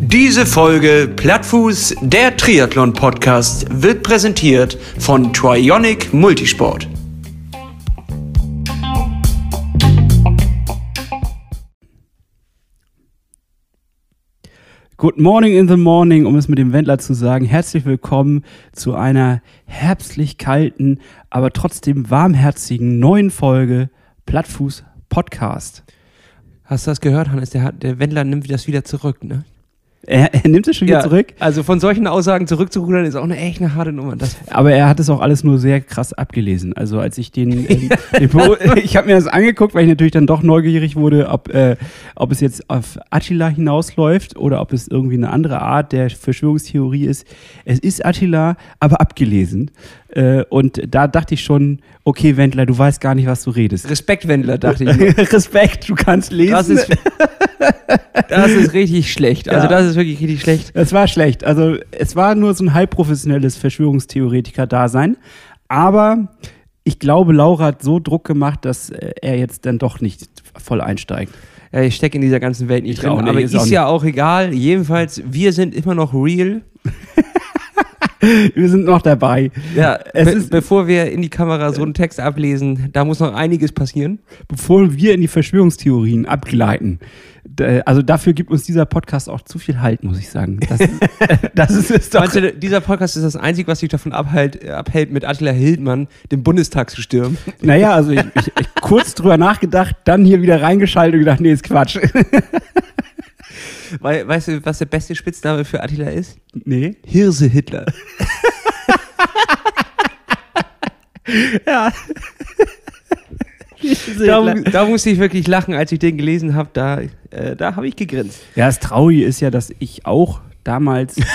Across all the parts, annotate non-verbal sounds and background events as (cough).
Diese Folge Plattfuß, der Triathlon-Podcast, wird präsentiert von Trionic Multisport. Good morning in the morning, um es mit dem Wendler zu sagen. Herzlich willkommen zu einer herbstlich kalten, aber trotzdem warmherzigen neuen Folge Plattfuß Podcast. Hast du das gehört, Hannes? Der, hat, der Wendler nimmt das wieder zurück, ne? Er, er nimmt es schon wieder zurück. Also von solchen Aussagen zurückzurudern ist auch eine echt eine harte Nummer. Das Aber er hat es auch alles nur sehr krass abgelesen. Also als ich den, ähm, (laughs) den (laughs) ich habe mir das angeguckt, weil ich natürlich dann doch neugierig wurde, ob, äh, ob es jetzt auf Attila hinausläuft oder ob es irgendwie eine andere Art der Verschwörungstheorie ist. Es ist Attila, aber abgelesen. Äh, und da dachte ich schon, okay, Wendler, du weißt gar nicht, was du redest. Respekt, Wendler, dachte ich. (laughs) Respekt, du kannst lesen. Das ist, (laughs) das ist richtig schlecht. Also Ja. das ist wirklich richtig schlecht. Es war schlecht. Also es war nur so ein halbprofessionelles Verschwörungstheoretiker-Dasein. Aber ich glaube, Laura hat so Druck gemacht, dass äh, er jetzt dann doch nicht voll einsteigt. Ich stecke in dieser ganzen Welt nicht Ich drin. auch nicht, aber ist ist, auch ja auch egal. Jedenfalls, wir sind immer noch real. (laughs) (laughs) Wir sind noch dabei. Ja, Es be ist- bevor wir in die Kamera so einen Text ablesen, da muss noch einiges passieren. Bevor wir in die Verschwörungstheorien abgleiten. Also dafür gibt uns dieser Podcast auch zu viel Halt, muss ich sagen. Das, (laughs) das ist es doch. Du, dieser Podcast ist das Einzige, was dich davon abhält, abhält mit Attila Hildmann den Bundestag zu stürmen? Naja, also ich, ich, ich kurz drüber nachgedacht, dann hier wieder reingeschaltet und gedacht, nee, ist Quatsch. (laughs) Weil, weißt du, was der beste Spitzname für Attila ist? nee. Hirse Hitler. (laughs) Ja. Da, da musste ich wirklich lachen, als ich den gelesen habe. Da, äh, da habe ich gegrinst. Ja, das Traurige ist ja, dass ich auch damals. (laughs)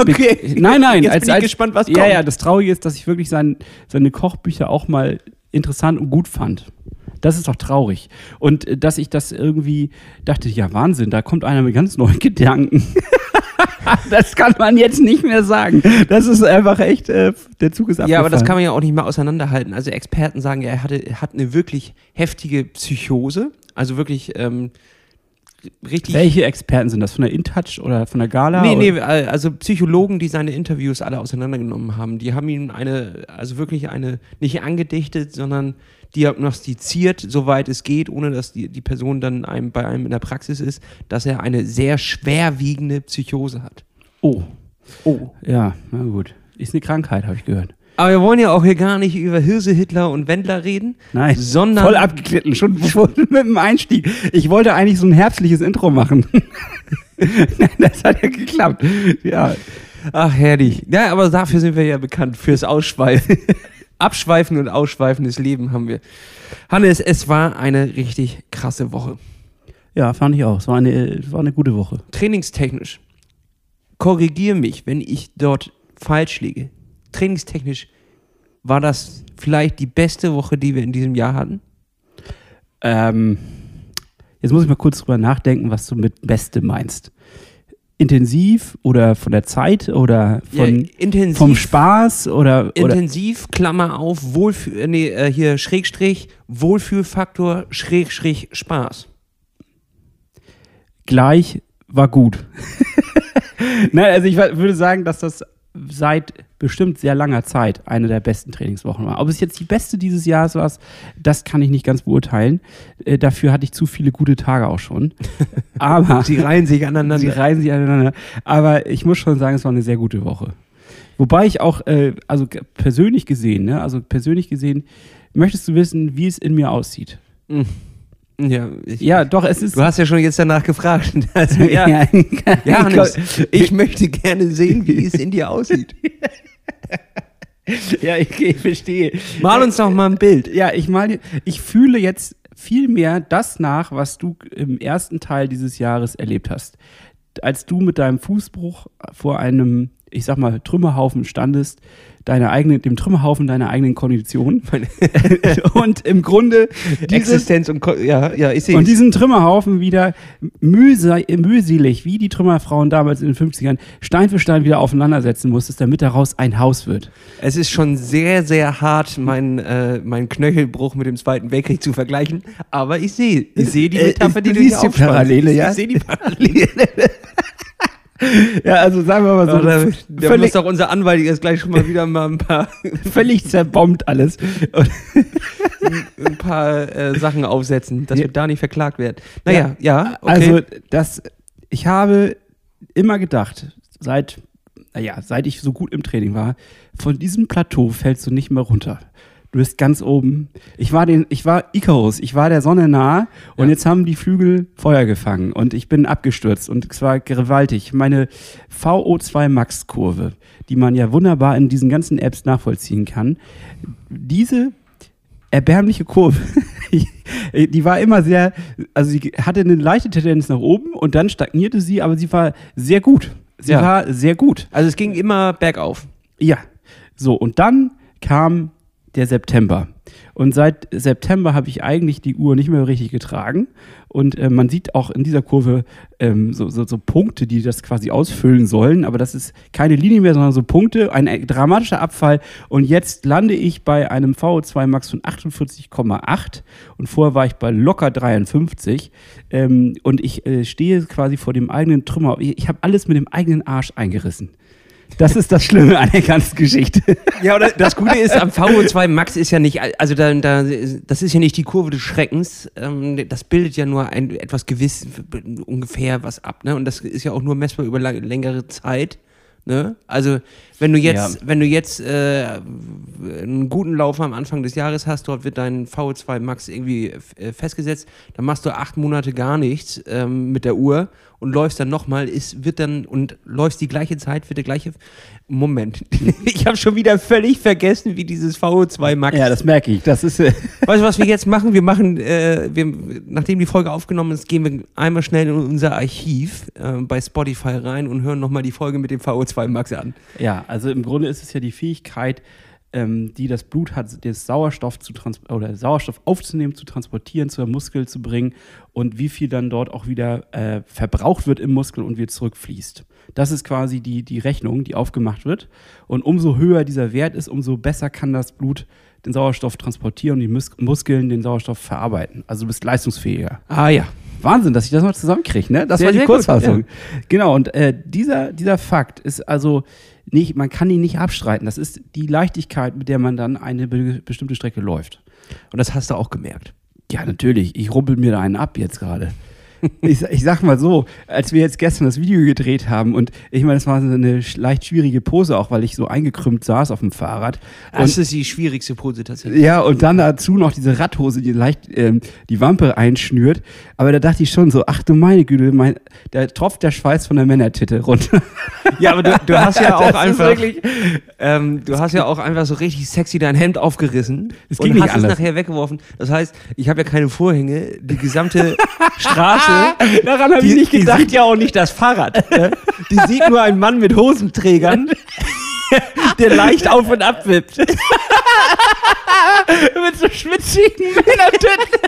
Okay. Nein, nein, Jetzt als, bin ich als, gespannt, was Ja, kommt. ja, das Traurige ist, dass ich wirklich sein, seine Kochbücher auch mal interessant und gut fand. Das ist doch traurig. Und äh, dass ich das irgendwie dachte, ja, Wahnsinn, da kommt einer mit ganz neuen (laughs) Gedanken. (laughs) das kann man jetzt nicht mehr sagen. Das ist einfach echt, äh, der Zug ist abgefahren. Ja, aber das kann man ja auch nicht mal auseinanderhalten. Also Experten sagen ja, er, hatte, hat eine wirklich heftige Psychose. Also wirklich ähm, richtig. Welche Experten sind das? Von der InTouch oder von der Gala? Nee, nee, äh, also Psychologen, die seine Interviews alle auseinandergenommen haben, die haben ihm eine, also wirklich eine, nicht angedichtet, sondern diagnostiziert, soweit es geht, ohne dass die, die Person dann einem, bei einem in der Praxis ist, dass er eine sehr schwerwiegende Psychose hat. Oh, Oh. ja, na gut. Ist eine Krankheit, habe ich gehört. Aber wir wollen ja auch hier gar nicht über Hirse, Hitler und Wendler reden, Nein, sondern voll abgeglitten, schon, (laughs) schon mit dem Einstieg. Ich wollte eigentlich so ein herbstliches Intro machen. (laughs) das hat ja geklappt. Ja, Ach, herrlich. Ja, aber dafür sind wir ja bekannt, fürs Ausschweifen. (laughs) Abschweifen und ausschweifendes Leben haben wir. Hannes, es war eine richtig krasse Woche. ja fand ich auch. Es war eine, war eine gute Woche. Trainingstechnisch. Korrigier mich, wenn ich dort falsch liege. Trainingstechnisch war das vielleicht die beste Woche, die wir in diesem Jahr hatten. Ähm, jetzt muss ich mal kurz drüber nachdenken, was du mit Beste meinst. Intensiv oder von der Zeit oder von, ja, intensiv, vom Spaß oder, oder intensiv, Klammer auf, Wohlfühl, äh, nee, äh, hier Schrägstrich, Wohlfühlfaktor, Schrägstrich, Spaß. gleich war gut. (laughs) Nein, also ich würde sagen, dass das seit bestimmt sehr langer Zeit eine der besten Trainingswochen war. Ob es jetzt die beste dieses Jahres war, das kann ich nicht ganz beurteilen. Äh, dafür hatte ich zu viele gute Tage auch schon. (laughs) Aber Sie reihen sich aneinander. sie reihen sich aneinander. Aber ich muss schon sagen, es war eine sehr gute Woche. Wobei ich auch, äh, also persönlich gesehen, ne, also persönlich gesehen, möchtest du wissen, wie es in mir aussieht? Ja, ich, Ja, doch, es ist. Du hast ja schon jetzt danach gefragt. (laughs) Also, ja, ja, ja, Hannes, ich möchte gerne sehen, wie es in dir aussieht. (laughs) ja, ich, ich verstehe. Mal uns doch mal ein Bild. Ja, ich meine, ich fühle jetzt viel mehr das nach, was du im ersten Teil dieses Jahres erlebt hast. Als du mit deinem Fußbruch vor einem, ich sag mal, Trümmerhaufen standest, deiner eigenen, dem Trümmerhaufen deiner eigenen Kondition. (laughs) (laughs) und im Grunde dieses, Existenz und Ko ja, ja, ich sehe und diesen Trümmerhaufen wieder mühse, mühselig, wie die Trümmerfrauen damals in den 50ern, Stein für Stein wieder aufeinandersetzen musstest, damit daraus ein Haus wird. Es ist schon sehr, sehr hart, meinen äh, mein Knöchelbruch mit dem Zweiten Weltkrieg zu vergleichen. Aber ich sehe, ich sehe die Äh, Metapher, die du hier siehst die. Parallele, ja? Ich sehe die Parallele. (laughs) Ja, also sagen wir mal so, der völlig, muss doch unser Anwalt jetzt gleich schon mal wieder mal ein paar, (laughs) völlig zerbombt alles. Und, (laughs) ein paar äh, Sachen aufsetzen, dass wir da nicht verklagt werden. Naja, ja, okay. Also, das, ich habe immer gedacht, seit, naja, seit ich so gut im Training war, von diesem Plateau fällst du nicht mehr runter. Du bist ganz oben. Ich war den, ich war Icarus, ich war der Sonne nah und Ja. jetzt haben die Flügel Feuer gefangen und ich bin abgestürzt und es war gewaltig. Meine VO2 Max Kurve, die man ja wunderbar in diesen ganzen Apps nachvollziehen kann, diese erbärmliche Kurve. (laughs) die war immer sehr, also sie hatte eine leichte Tendenz nach oben und dann stagnierte sie, aber sie war sehr gut. Sie Ja. war sehr gut. also es ging immer bergauf. Ja. So, und dann kam der September. Und seit September habe ich eigentlich die Uhr nicht mehr richtig getragen. Und äh, man sieht auch in dieser Kurve ähm, so, so, so Punkte, die das quasi ausfüllen sollen. Aber das ist keine Linie mehr, sondern so Punkte, ein äh, dramatischer Abfall. Und jetzt lande ich bei einem VO2 Max von 48,8. Und vorher war ich bei locker 53. Ähm, und ich äh, stehe quasi vor dem eigenen Trümmer. Ich, ich habe alles mit dem eigenen Arsch eingerissen. Das ist das Schlimme an der ganzen Geschichte. Ja, oder das Gute ist, am VO2 Max ist ja nicht, also da, da, das ist ja nicht die Kurve des Schreckens. Ähm, das bildet ja nur ein etwas gewiss, ungefähr was ab, ne? Und das ist ja auch nur messbar über längere Zeit. Ne? Also wenn du jetzt, Ja. wenn du jetzt äh, einen guten Lauf am Anfang des Jahres hast, dort wird dein VO2 Max irgendwie äh, festgesetzt, dann machst du acht Monate gar nichts ähm, mit der Uhr und läufst dann nochmal, ist, wird dann und läufst die gleiche Zeit, wird der gleiche Moment. (laughs) ich habe schon wieder völlig vergessen, wie dieses VO2 Max. Ja, das merke ich. Das ist. Äh, (laughs) Weißt du, was wir jetzt machen? Wir machen, äh, wir, nachdem die Folge aufgenommen ist, gehen wir einmal schnell in unser Archiv äh, bei Spotify rein und hören nochmal die Folge mit dem VO2 Max an. ja, also im Grunde ist es ja die Fähigkeit, ähm, die das Blut hat, den Sauerstoff zu oder Sauerstoff aufzunehmen, zu transportieren, zur Muskel zu bringen und wie viel dann dort auch wieder äh, verbraucht wird im Muskel und wieder zurückfließt. Das ist quasi die, die Rechnung, die aufgemacht wird. Und umso höher dieser Wert ist, umso besser kann das Blut den Sauerstoff transportieren und die Mus Muskeln den Sauerstoff verarbeiten. Also du bist leistungsfähiger. Ah ja. Wahnsinn, dass ich das noch zusammenkriege, ne? Das Sehr, war die sehr gut, Kurzfassung. Genau, und äh, dieser, dieser Fakt ist also nicht, man kann ihn nicht abstreiten. Das ist die Leichtigkeit, mit der man dann eine be bestimmte Strecke läuft. Und das hast du auch gemerkt. Ja, natürlich. Ich rumpel mir da einen ab jetzt gerade. Ich, ich sag mal so, als wir jetzt gestern das Video gedreht haben und ich meine, es war so eine leicht schwierige Pose, auch weil ich so eingekrümmt saß auf dem Fahrrad. Das ist die schwierigste Pose tatsächlich. Ja, und dann dazu noch diese Radhose, die leicht ähm, die Wampe einschnürt. Aber da dachte ich schon so, ach du meine Güte, mein, da tropft der Schweiß von der Männertitte runter. Ja, aber du, du hast ja (laughs) Das auch einfach, wirklich- ähm, du hast ja auch einfach so richtig sexy dein Hemd aufgerissen Es ging und nicht hast anders. es nachher weggeworfen. Das heißt, ich habe ja keine Vorhänge, die gesamte (laughs) Straße. (laughs) Daran habe ich nicht gedacht. sieht ja auch nicht das Fahrrad. Ne? Die sieht nur einen Mann mit Hosenträgern, (laughs) der leicht auf und ab wippt. (laughs) Mit so schwitzigen Männertitten.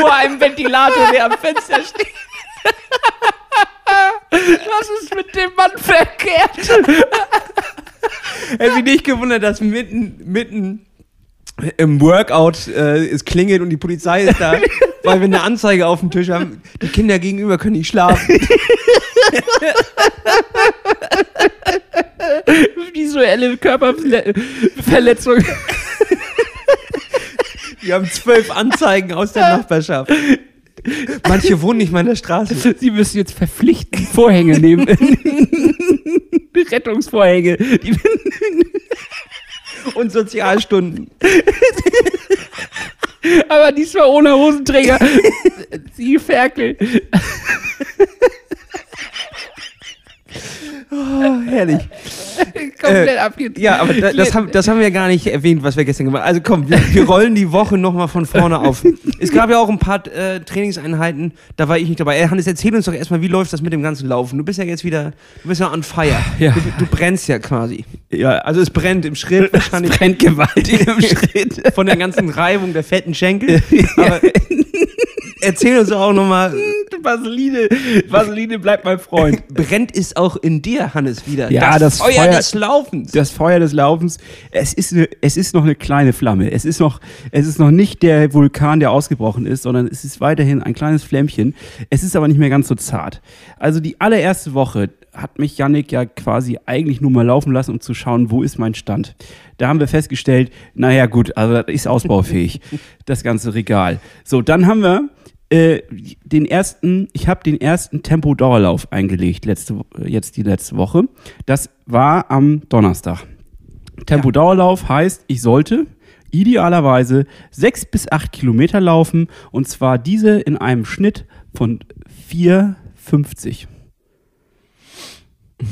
Vor einem Ventilator, der am Fenster steht. Was ist mit dem Mann verkehrt? Hätte mich nicht gewundert, dass mitten, mitten im Workout äh, es klingelt und die Polizei ist da, (laughs) weil wir eine Anzeige auf dem Tisch haben. Die Kinder gegenüber können nicht schlafen. (laughs) Visuelle Körperverletzung. Wir haben zwölf Anzeigen aus der Nachbarschaft. Manche wohnen nicht mal in der Straße. Sie müssen jetzt verpflichtend Vorhänge nehmen. (laughs) Rettungsvorhänge. Und Sozialstunden. Aber diesmal ohne Hosenträger. (laughs) Sie Ferkel. Herrlich. Komplett abgeht. Ja, aber da, das, haben, das haben wir gar nicht erwähnt, was wir gestern gemacht haben. Also komm, wir, wir rollen die Woche nochmal von vorne auf. Es gab ja auch ein paar äh, Trainingseinheiten, da war ich nicht dabei. Ey, Hannes, erzähl uns doch erstmal, wie läuft das mit dem ganzen Laufen? Du bist ja jetzt wieder, du bist ja on fire. Ja. Du, du brennst ja quasi. Ja, Also es brennt im Schritt wahrscheinlich. brennt gewaltig im (laughs) Schritt. Von der ganzen Reibung der fetten Schenkel. Aber (laughs) erzähl uns auch nochmal, Vaseline, Vaseline bleibt mein Freund. (laughs) brennt es auch in dir, Hannes, wieder? Ja, das Feuer, Feuer- des Laufens. Das Feuer des Laufens, es ist, eine, es ist noch eine kleine Flamme. Es ist, noch, es ist noch nicht der Vulkan, der ausgebrochen ist, sondern es ist weiterhin ein kleines Flämmchen. Es ist aber nicht mehr ganz so zart. Also die allererste Woche hat mich Yannick ja quasi eigentlich nur mal laufen lassen, um zu schauen, wo ist mein Stand. Da haben wir festgestellt, naja gut, also das ist ausbaufähig, (laughs) das ganze Regal. So, dann haben wir äh, den ersten, ich habe den ersten Tempo-Dauerlauf eingelegt, letzte, Wo- jetzt die letzte Woche. Das war am Donnerstag. Tempo-Dauerlauf heißt, ich sollte idealerweise sechs bis acht Kilometer laufen und zwar diese in einem Schnitt von 4,50.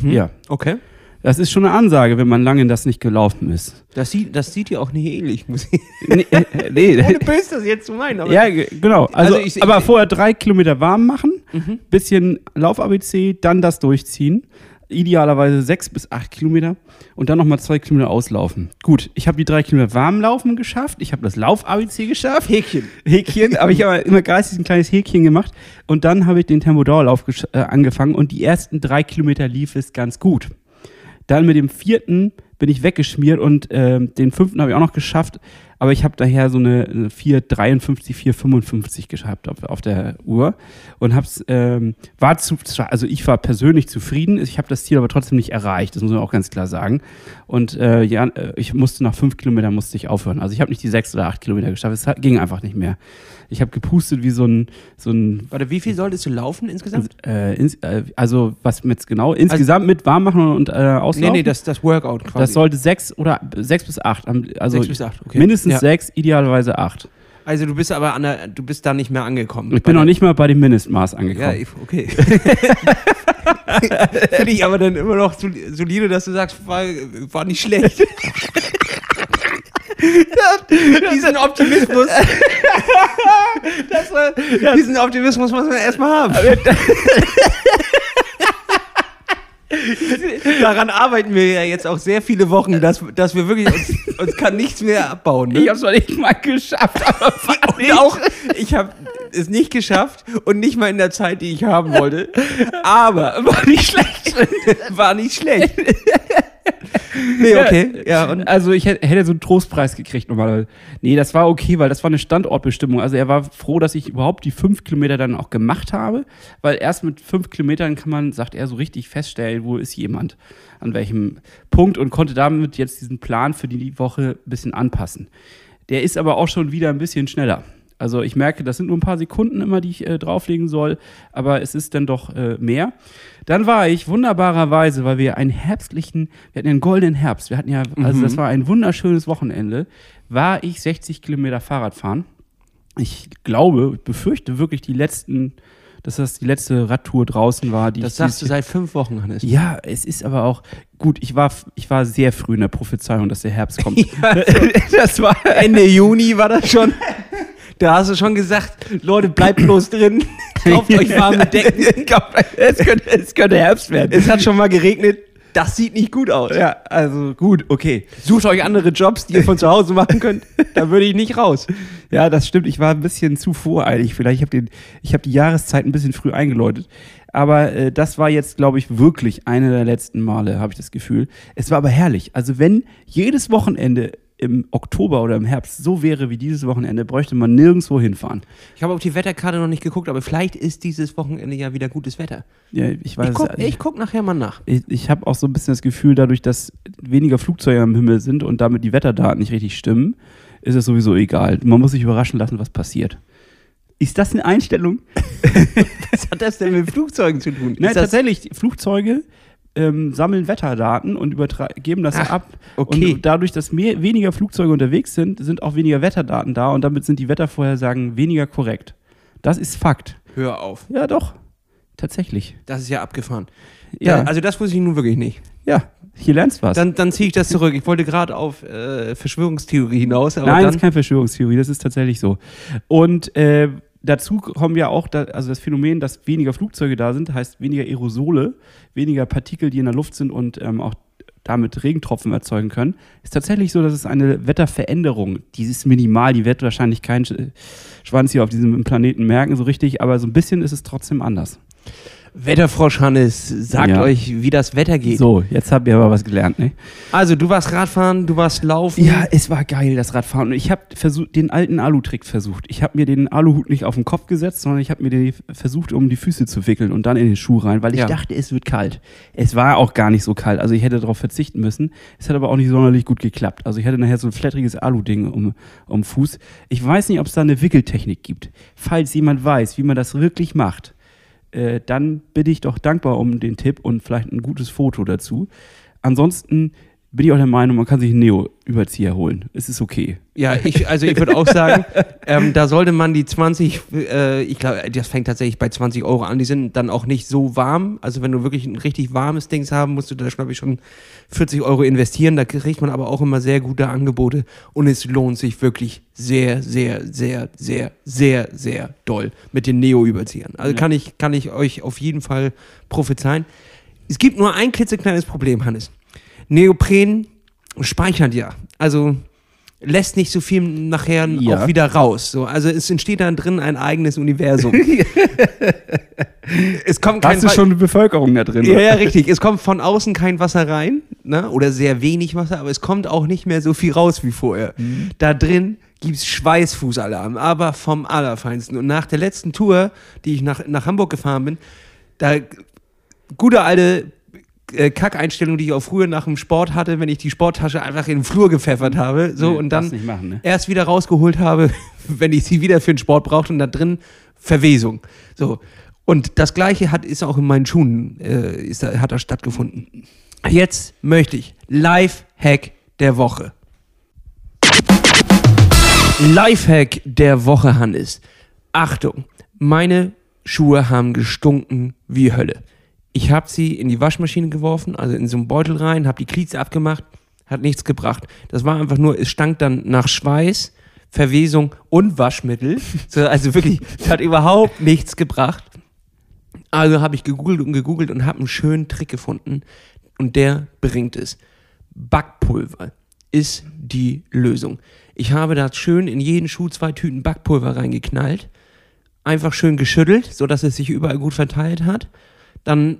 Ja, Okay. das ist schon eine Ansage, wenn man lange das nicht gelaufen ist. Das sieht, das sieht ja auch nicht ähnlich, muss ich. (laughs) Nee, äh, nee, (laughs) Ohne böse das jetzt zu meinen, aber. Ja, ge- genau. Also, Also ich- aber ich- vorher drei Kilometer warm machen, bisschen Lauf-ABC, dann das durchziehen. Idealerweise sechs bis acht Kilometer und dann nochmal zwei Kilometer auslaufen. Gut, ich habe die drei Kilometer warm laufen geschafft. Ich habe das Lauf-ABC geschafft. Häkchen. (laughs) Häkchen, aber ich habe immer geistig ein kleines Häkchen gemacht. Und dann habe ich den Tempodauerlauf äh, angefangen und die ersten drei Kilometer lief es ganz gut. Dann mit dem vierten bin ich weggeschmiert und ähm, den fünften habe ich auch noch geschafft. Aber ich habe daher so eine, eine 4,53, 4,55 gehabt auf, auf der Uhr und hab's, ähm, war zu, also ich war persönlich zufrieden. Ich habe das Ziel aber trotzdem nicht erreicht. Das muss man auch ganz klar sagen. Und äh, ja, äh, ich musste nach fünf Kilometern musste ich aufhören. Also ich habe nicht die sechs oder acht Kilometer geschafft. Es ging einfach nicht mehr. Ich habe gepustet wie so ein, so ein Warte, wie viel solltest du laufen insgesamt? äh, ins, äh, also was mit genau insgesamt mit warm machen und äh, auslaufen. Nee, nee, das, das Workout quasi. Das sollte sechs oder sechs bis acht. Also Sechs bis acht, okay. mindestens Ja. sechs, idealerweise acht. also du bist aber an der, du bist da nicht mehr angekommen. Ich bin noch nicht mal bei dem Mindestmaß Ja, angekommen. ich- okay. (laughs) Finde ich aber dann immer noch sol- solide, dass du sagst, war, war nicht schlecht. (laughs) (laughs) diesen (laughs) Optimismus. (laughs) das war, diesen Optimismus muss man erstmal haben. Daran arbeiten wir ja jetzt auch sehr viele Wochen, dass, dass wir wirklich uns, uns kann nichts mehr abbauen. Ne? ich habe es noch nicht mal geschafft. Aber Und auch, ich habe es nicht geschafft und nicht mal in der Zeit, die ich haben wollte. Aber war nicht schlecht. War nicht schlecht. (laughs) Nee, okay. Ja, und also ich hätte, so einen Trostpreis gekriegt normalerweise. Nee, das war okay, weil das war eine Standortbestimmung. Also er war froh, dass ich überhaupt die fünf Kilometer dann auch gemacht habe, weil erst mit fünf Kilometern kann man, sagt er, so richtig feststellen, wo ist jemand, an welchem Punkt und konnte damit jetzt diesen Plan für die Woche ein bisschen anpassen. Der ist aber auch schon wieder ein bisschen schneller. Also ich merke, das sind nur ein paar Sekunden immer, die ich äh, drauflegen soll, aber es ist dann doch äh, mehr. Dann war ich wunderbarerweise, weil wir einen herbstlichen, wir hatten einen goldenen Herbst, wir hatten ja, also das war ein wunderschönes Wochenende, war ich 60 Kilometer Fahrrad fahren. Ich glaube, ich befürchte wirklich die letzten, dass das die letzte Radtour draußen war. Die das sagst du seit fünf Wochen, Hannes. ja, es ist aber auch gut. Ich war, ich war sehr früh in der Prophezeiung, dass der Herbst kommt. (laughs) (laughs) das war Ende Juni war das schon. (laughs) Da hast du schon gesagt, Leute, bleibt bloß drin. (laughs) Kauft euch warme Decken. (laughs) es, könnte, es könnte Herbst werden. Es hat schon mal geregnet. Das sieht nicht gut aus. Ja, also gut, okay. Sucht euch andere Jobs, die ihr von zu Hause machen könnt. Da würde ich nicht raus. Ja, das stimmt. Ich war ein bisschen zu voreilig. Vielleicht habe ich habe die Jahreszeit ein bisschen früh eingeläutet. Aber äh, das war jetzt, glaube ich, wirklich eine der letzten Male, habe ich das Gefühl. Es war aber herrlich. Also wenn jedes Wochenende im Oktober oder im Herbst so wäre wie dieses Wochenende, bräuchte man nirgendwo hinfahren. Ich habe auf die Wetterkarte noch nicht geguckt, aber vielleicht ist dieses Wochenende ja wieder gutes Wetter. Ja, ich weiß Ich guck, es- ich guck nachher mal nach. ich, ich habe auch so ein bisschen das Gefühl, dadurch, dass weniger Flugzeuge am Himmel sind und damit die Wetterdaten nicht richtig stimmen, ist es sowieso egal. Man muss sich überraschen lassen, was passiert. Ist das eine Einstellung? (laughs) Was hat das denn mit Flugzeugen zu tun? Nein, tatsächlich, Flugzeuge ähm, sammeln Wetterdaten und geben das Ach, ab. okay. Und dadurch, dass mehr, weniger Flugzeuge unterwegs sind, sind auch weniger Wetterdaten da und damit sind die Wettervorhersagen weniger korrekt. Das ist Fakt. hör auf. Ja, doch. tatsächlich. Das ist ja abgefahren. Ja. Ja. Also das wusste ich nun wirklich nicht. Ja, hier lernst du was. Dann, dann ziehe ich das zurück. Ich wollte gerade auf äh, Verschwörungstheorie hinaus, Nein, das ist keine Verschwörungstheorie, das ist tatsächlich so. Und äh, dazu kommen ja auch, da, also das Phänomen, dass weniger Flugzeuge da sind, heißt weniger Aerosole, weniger Partikel, die in der Luft sind und ähm, auch damit Regentropfen erzeugen können. Ist tatsächlich so, dass es eine Wetterveränderung, die ist minimal, die wird wahrscheinlich kein Sch- Schwanz hier auf diesem Planeten merken, so richtig, aber so ein bisschen ist es trotzdem anders. Wetterfrosch Hannes sagt Ja. euch, wie das Wetter geht. So, jetzt habt ihr aber was gelernt, ne? Also du warst Radfahren, du warst Laufen. Ja, es war geil, das Radfahren. Und ich habe versucht, den alten Alutrick versucht. Ich habe mir den Aluhut nicht auf den Kopf gesetzt, sondern ich habe mir den versucht, um die Füße zu wickeln und dann in den Schuh rein, weil ich Ja. dachte, es wird kalt. Es war auch gar nicht so kalt. Also ich hätte darauf verzichten müssen. Es hat aber auch nicht sonderlich gut geklappt. Also ich hatte nachher so ein flatteriges Alu-Ding um, um Fuß. Ich weiß nicht, ob es da eine Wickeltechnik gibt. Falls jemand weiß, wie man das wirklich macht, äh, dann bin ich doch dankbar um den Tipp und vielleicht ein gutes Foto dazu. Ansonsten bin ich auch der Meinung, man kann sich einen Neo-Überzieher holen. Es ist okay. Ja, ich, also ich würde auch sagen, (laughs) ähm, da sollte man die 20, äh, ich glaube, das fängt tatsächlich bei 20 Euro an, die sind dann auch nicht so warm. Also wenn du wirklich ein richtig warmes Dings haben, musst du da, glaube ich, schon 40 Euro investieren. Da kriegt man aber auch immer sehr gute Angebote und es lohnt sich wirklich sehr, sehr, sehr, sehr, sehr, sehr doll mit den Neo-Überziehern. Also Ja. kann, ich, kann ich euch auf jeden Fall prophezeien. Es gibt nur ein klitzekleines Problem, Hannes. Neopren speichert ja. Also lässt nicht so viel nachher Ja. auch wieder raus. So, also es entsteht dann drin ein eigenes Universum. (laughs) es kommt kein Hast du schon eine Bevölkerung da drin? ja, ja, richtig. Es kommt von außen kein Wasser rein, ne? oder sehr wenig Wasser, aber es kommt auch nicht mehr so viel raus wie vorher. Da drin gibt's Schweißfußalarm, aber vom Allerfeinsten. Und nach der letzten Tour, die ich nach, nach Hamburg gefahren bin, da gute alte äh, Kackeinstellung, die ich auch früher nach dem Sport hatte, wenn ich die Sporttasche einfach in den Flur gepfeffert habe, so Nee, und dann nicht machen, ne? erst wieder rausgeholt habe, (laughs) wenn ich sie wieder für den Sport brauchte und da drin Verwesung. So. Und das gleiche hat, ist auch in meinen Schuhen, äh, ist hat da stattgefunden. Jetzt möchte ich Lifehack der Woche. Lifehack der Woche, Hannes. Achtung, meine Schuhe haben gestunken wie Hölle. Ich habe sie in die Waschmaschine geworfen, also in so einen Beutel rein, habe die Glieds abgemacht, hat nichts gebracht. Das war einfach nur, es stank dann nach Schweiß, Verwesung und Waschmittel. (laughs) So, also wirklich, es hat überhaupt nichts gebracht. Also habe ich gegoogelt und gegoogelt und habe einen schönen Trick gefunden und der bringt es. Backpulver ist die Lösung. Ich habe da schön in jeden Schuh zwei Tüten Backpulver reingeknallt, einfach schön geschüttelt, sodass es sich überall gut verteilt hat, dann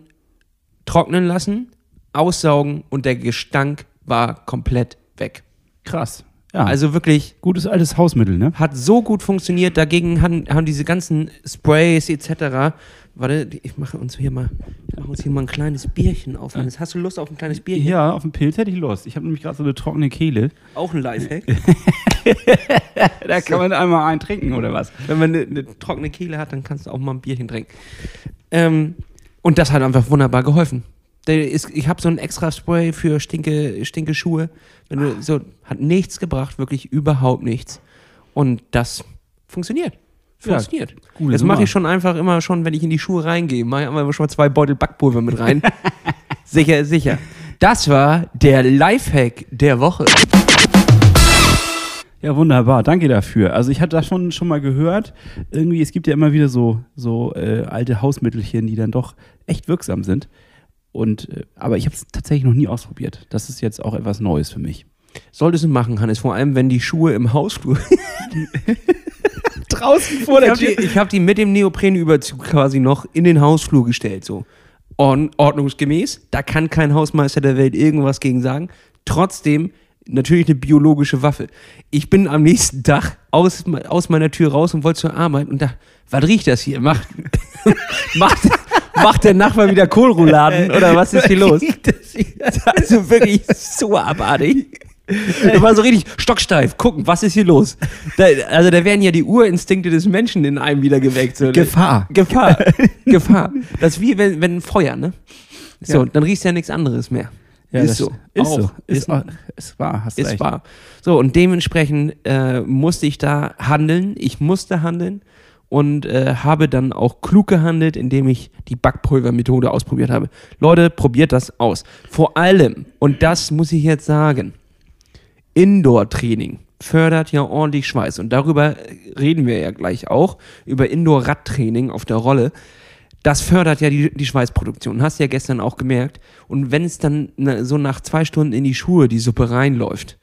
trocknen lassen, aussaugen und der Gestank war komplett weg. Krass. Ja, also wirklich gutes altes Hausmittel, ne? hat so gut funktioniert. Dagegen haben, haben diese ganzen Sprays etc. Warte, ich mache uns hier mal, ich mache uns hier mal ein kleines Bierchen auf. Hannes. Hast du Lust auf ein kleines Bierchen? Ja, auf dem Pilz hätte ich Lust. Ich habe nämlich gerade so eine trockene Kehle. Auch ein Lifehack. (laughs) Da kann man einmal einen trinken, oder was? Wenn man eine, eine trockene Kehle hat, dann kannst du auch mal ein Bierchen trinken. Ähm, und das hat einfach wunderbar geholfen. Ist, ich habe so ein extra Spray für stinke, stinke Schuhe. Wenn du, so, hat nichts gebracht, wirklich überhaupt nichts. Und das funktioniert. Ja, Funktioniert. coole Jetzt mache ich schon einfach immer schon, wenn ich in die Schuhe reingehe, mache ich einfach schon mal zwei Beutel Backpulver mit rein. (laughs) sicher, sicher. Das war der Lifehack der Woche. Ja, wunderbar. Danke dafür. Also ich hatte das schon, schon mal gehört. Irgendwie, es gibt ja immer wieder so, so äh, alte Hausmittelchen, die dann doch echt wirksam sind. Und, äh, aber ich habe es tatsächlich noch nie ausprobiert. Das ist jetzt auch etwas Neues für mich. Solltest du machen, Hannes, vor allem wenn die Schuhe im Hausflur (laughs) Draußen vor Ich habe die, ich hab die mit dem Neoprenüberzug quasi noch in den Hausflur gestellt, so. Ord ordnungsgemäß. Da kann kein Hausmeister der Welt irgendwas gegen sagen. Trotzdem natürlich eine biologische Waffe. Ich bin am nächsten Tag aus, aus meiner Tür raus und wollte zur Arbeit und da, was riecht das hier? Macht, (laughs) macht, macht der Nachbar wieder Kohlrouladen oder was ist hier los? Also wirklich so abartig. Da war so richtig stocksteif. Gucken, was ist hier los? Da, also da werden ja die Urinstinkte des Menschen in einem wieder geweckt. So. Gefahr. Gefahr. (laughs) Gefahr. Das ist wie wenn, wenn ein Feuer, ne? So, Ja. dann riechst du ja nichts anderes mehr. Ja, ist das so. Ist Auch. so. Ist, Ist- ist wahr, hast Ist recht. wahr. So, und dementsprechend äh, musste ich da handeln. Ich musste handeln. und äh, habe dann auch klug gehandelt, indem ich die Backpulvermethode ausprobiert habe. Leute, probiert das aus. Vor allem, und das muss ich jetzt sagen, Indoor-Training fördert ja ordentlich Schweiß. Und darüber reden wir ja gleich auch, über Indoor-Radtraining auf der Rolle. Das fördert ja die, die Schweißproduktion. Hast du ja gestern auch gemerkt. Und wenn es dann na, so nach zwei Stunden in die Schuhe die Suppe reinläuft,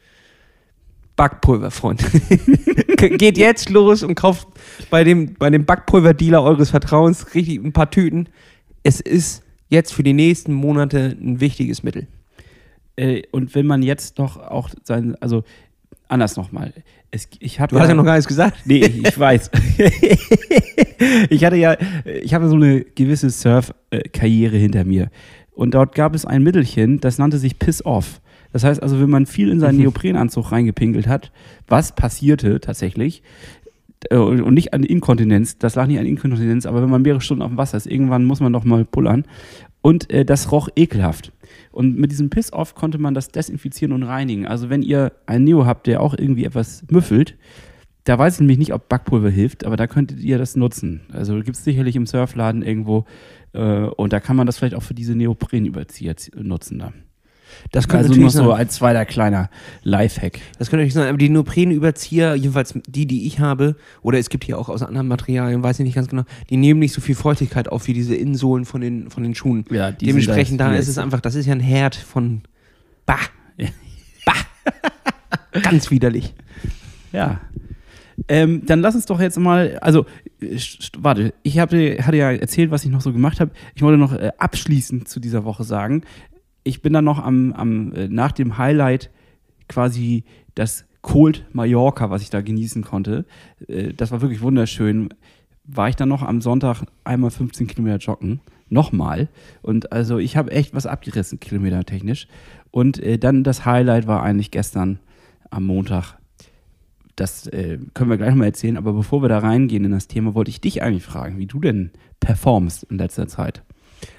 Backpulver, Freund. (laughs) Geht jetzt los und kauft bei dem, bei dem Backpulverdealer eures Vertrauens richtig ein paar Tüten. Es ist jetzt für die nächsten Monate ein wichtiges Mittel. Äh, und wenn man jetzt doch auch sein, also anders nochmal. Ich habe Du hast ja noch gar nichts gesagt. Nee, ich, ich weiß. (laughs) ich hatte ja, ich habe so eine gewisse Surf-Karriere hinter mir. Und dort gab es ein Mittelchen, das nannte sich Piss Off. Das heißt also, wenn man viel in seinen Neoprenanzug reingepinkelt hat, was passierte tatsächlich, äh, und nicht an Inkontinenz, das lag nicht an Inkontinenz, aber wenn man mehrere Stunden auf dem Wasser ist, irgendwann muss man doch mal pullern. Und äh, das roch ekelhaft. Und mit diesem Piss-Off konnte man das desinfizieren und reinigen. Also wenn ihr einen Neo habt, der auch irgendwie etwas müffelt, da weiß ich nämlich nicht, ob Backpulver hilft, aber da könntet ihr das nutzen. Also gibt es sicherlich im Surfladen irgendwo äh, und da kann man das vielleicht auch für diese Neoprenüberzieher nutzen da. Das könnte Also natürlich so sein. als zweiter kleiner Lifehack. Das könnte natürlich sein, aber die Neoprenüberzieher, jedenfalls die, die ich habe, oder es gibt hier auch aus anderen Materialien, weiß ich nicht ganz genau, die nehmen nicht so viel Feuchtigkeit auf wie diese Innensohlen von den, von den Schuhen. Ja, die Dementsprechend, da da- ist es einfach, das ist ja ein Herd von Bah. Bah. (laughs) Ganz widerlich. Ja. Ähm, dann lass uns doch jetzt mal, also, äh, warte, ich hatte, hatte ja erzählt, was ich noch so gemacht habe. Ich wollte noch äh, abschließend zu dieser Woche sagen, ich bin dann noch am, am äh, nach dem Highlight quasi das Cold Mallorca, was ich da genießen konnte. Äh, das war wirklich wunderschön. War ich dann noch am Sonntag einmal 15 Kilometer joggen. Nochmal. Und also ich habe echt was abgerissen, kilometertechnisch. Und äh, dann das Highlight war eigentlich gestern am Montag das können wir gleich nochmal erzählen, aber bevor wir da reingehen in das Thema, wollte ich dich eigentlich fragen, wie du denn performst in letzter Zeit.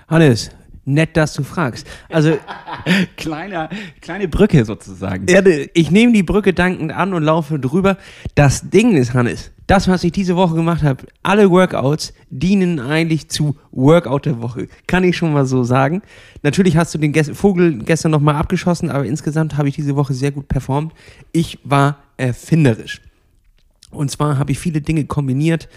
Hannes, nett, dass du fragst. Also, (laughs) Kleiner, kleine Brücke sozusagen. Erde, ich nehme die Brücke dankend an und laufe drüber. Das Ding ist, Hannes, das, was ich diese Woche gemacht habe, alle Workouts dienen eigentlich zu Workout der Woche. Kann ich schon mal so sagen. Natürlich hast du den Ges Vogel gestern nochmal abgeschossen, aber insgesamt habe ich diese Woche sehr gut performt. Ich war erfinderisch. Und zwar habe ich viele Dinge kombiniert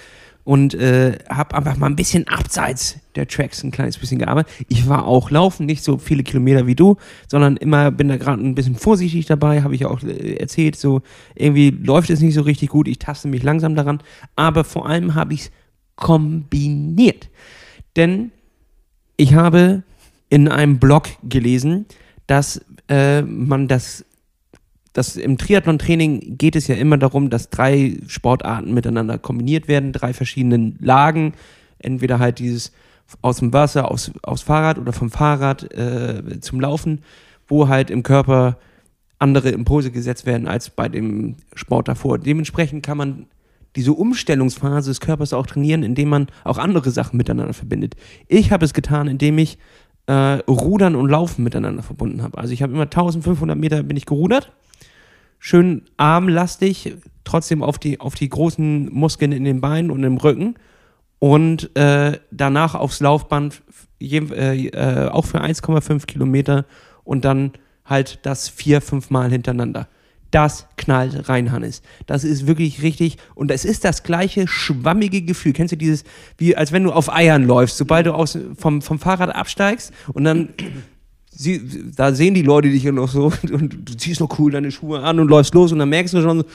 und äh, habe einfach mal ein bisschen abseits der Tracks ein kleines bisschen gearbeitet. Ich war auch laufen, nicht so viele Kilometer wie du, sondern immer bin da gerade ein bisschen vorsichtig dabei, habe ich auch äh, erzählt. So irgendwie läuft es nicht so richtig gut, ich taste mich langsam daran, aber vor allem habe ich es kombiniert. Denn ich habe in einem Blog gelesen, dass äh, man das das im Triathlon-Training geht es ja immer darum, dass drei Sportarten miteinander kombiniert werden, drei verschiedenen Lagen. Entweder halt dieses aus dem Wasser, aus, aus Fahrrad oder vom Fahrrad äh, zum Laufen, wo halt im Körper andere Impulse gesetzt werden als bei dem Sport davor. Dementsprechend kann man diese Umstellungsphase des Körpers auch trainieren, indem man auch andere Sachen miteinander verbindet. Ich habe es getan, indem ich äh, Rudern und Laufen miteinander verbunden habe. Also ich habe immer 1500 Meter bin ich gerudert, schön armlastig, trotzdem auf die, auf die großen Muskeln in den Beinen und im Rücken und äh, danach aufs Laufband, je, äh, äh, auch für 1,5 Kilometer und dann halt das vier, fünf Mal hintereinander. Das knallt rein, Hannes. Das ist wirklich richtig. Und es ist das gleiche schwammige Gefühl. Kennst du dieses, wie als wenn du auf Eiern läufst, sobald du aus, vom, vom Fahrrad absteigst und dann sie, da sehen die Leute dich ja noch so (laughs) und du ziehst noch cool deine Schuhe an und läufst los und dann merkst du schon so,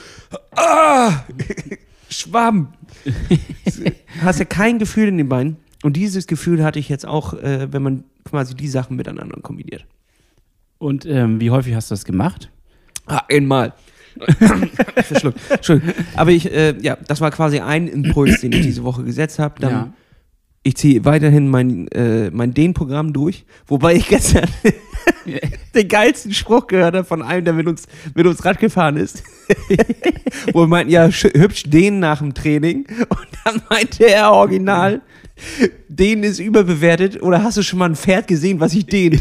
ah, (laughs) Schwamm. (laughs) Hast ja kein Gefühl in den Beinen. Und dieses Gefühl hatte ich jetzt auch, äh, wenn man quasi die Sachen miteinander kombiniert. Und ähm, wie häufig hast du das gemacht? Ah, einmal. Verschluckt. Entschuldigung. Aber ich, äh, ja, das war quasi ein Impuls, den ich diese Woche gesetzt habe. Dann Ja. Ich ziehe weiterhin mein, äh, mein Dehnprogramm durch, wobei ich (laughs) gestern (laughs) den geilsten Spruch gehört habe von einem, der mit uns, mit uns Rad gefahren ist. (laughs) Wo er meint, ja, sch- hübsch dehnen nach dem Training. Und dann meinte er original, dehnen ist überbewertet. Oder hast du schon mal ein Pferd gesehen, was ich dehne?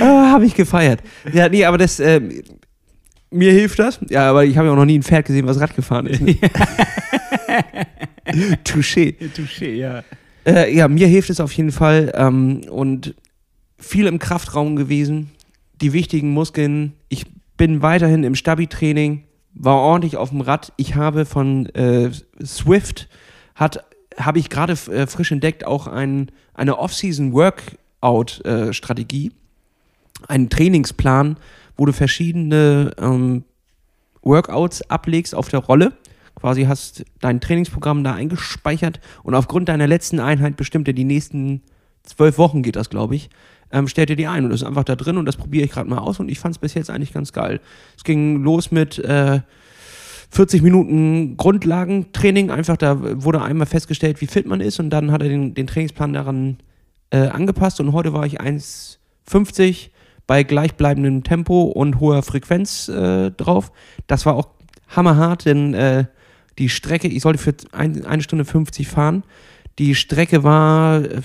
ah, habe ich gefeiert. Ja, nee, aber das, ähm, mir hilft das. Ja, aber ich habe ja auch noch nie ein Pferd gesehen, was Rad gefahren ist. Ne? (laughs) (laughs) Touché. Touché, ja. Äh, ja, mir hilft es auf jeden Fall. Ähm, und viel im Kraftraum gewesen. Die wichtigen Muskeln. Ich bin weiterhin im Stabi-Training, war ordentlich auf dem Rad. Ich habe von äh, Swift, hat habe ich gerade äh, frisch entdeckt, auch ein, eine Off-Season-Workout-Strategie, äh, einen Trainingsplan, wo du verschiedene ähm, Workouts ablegst auf der Rolle. Quasi hast dein Trainingsprogramm da eingespeichert und aufgrund deiner letzten Einheit bestimmt er die nächsten zwölf Wochen geht das, glaube ich, ähm, stellt ihr die ein und das ist einfach da drin und das probiere ich gerade mal aus und ich fand es bis jetzt eigentlich ganz geil. Es ging los mit äh, 40 Minuten Grundlagentraining, einfach da wurde einmal festgestellt, wie fit man ist und dann hat er den, den Trainingsplan daran äh, angepasst und heute war ich 1,50 bei gleichbleibendem Tempo und hoher Frequenz äh, drauf. Das war auch hammerhart, denn äh, die Strecke, ich sollte für ein, eine Stunde 50 fahren. Die Strecke war äh,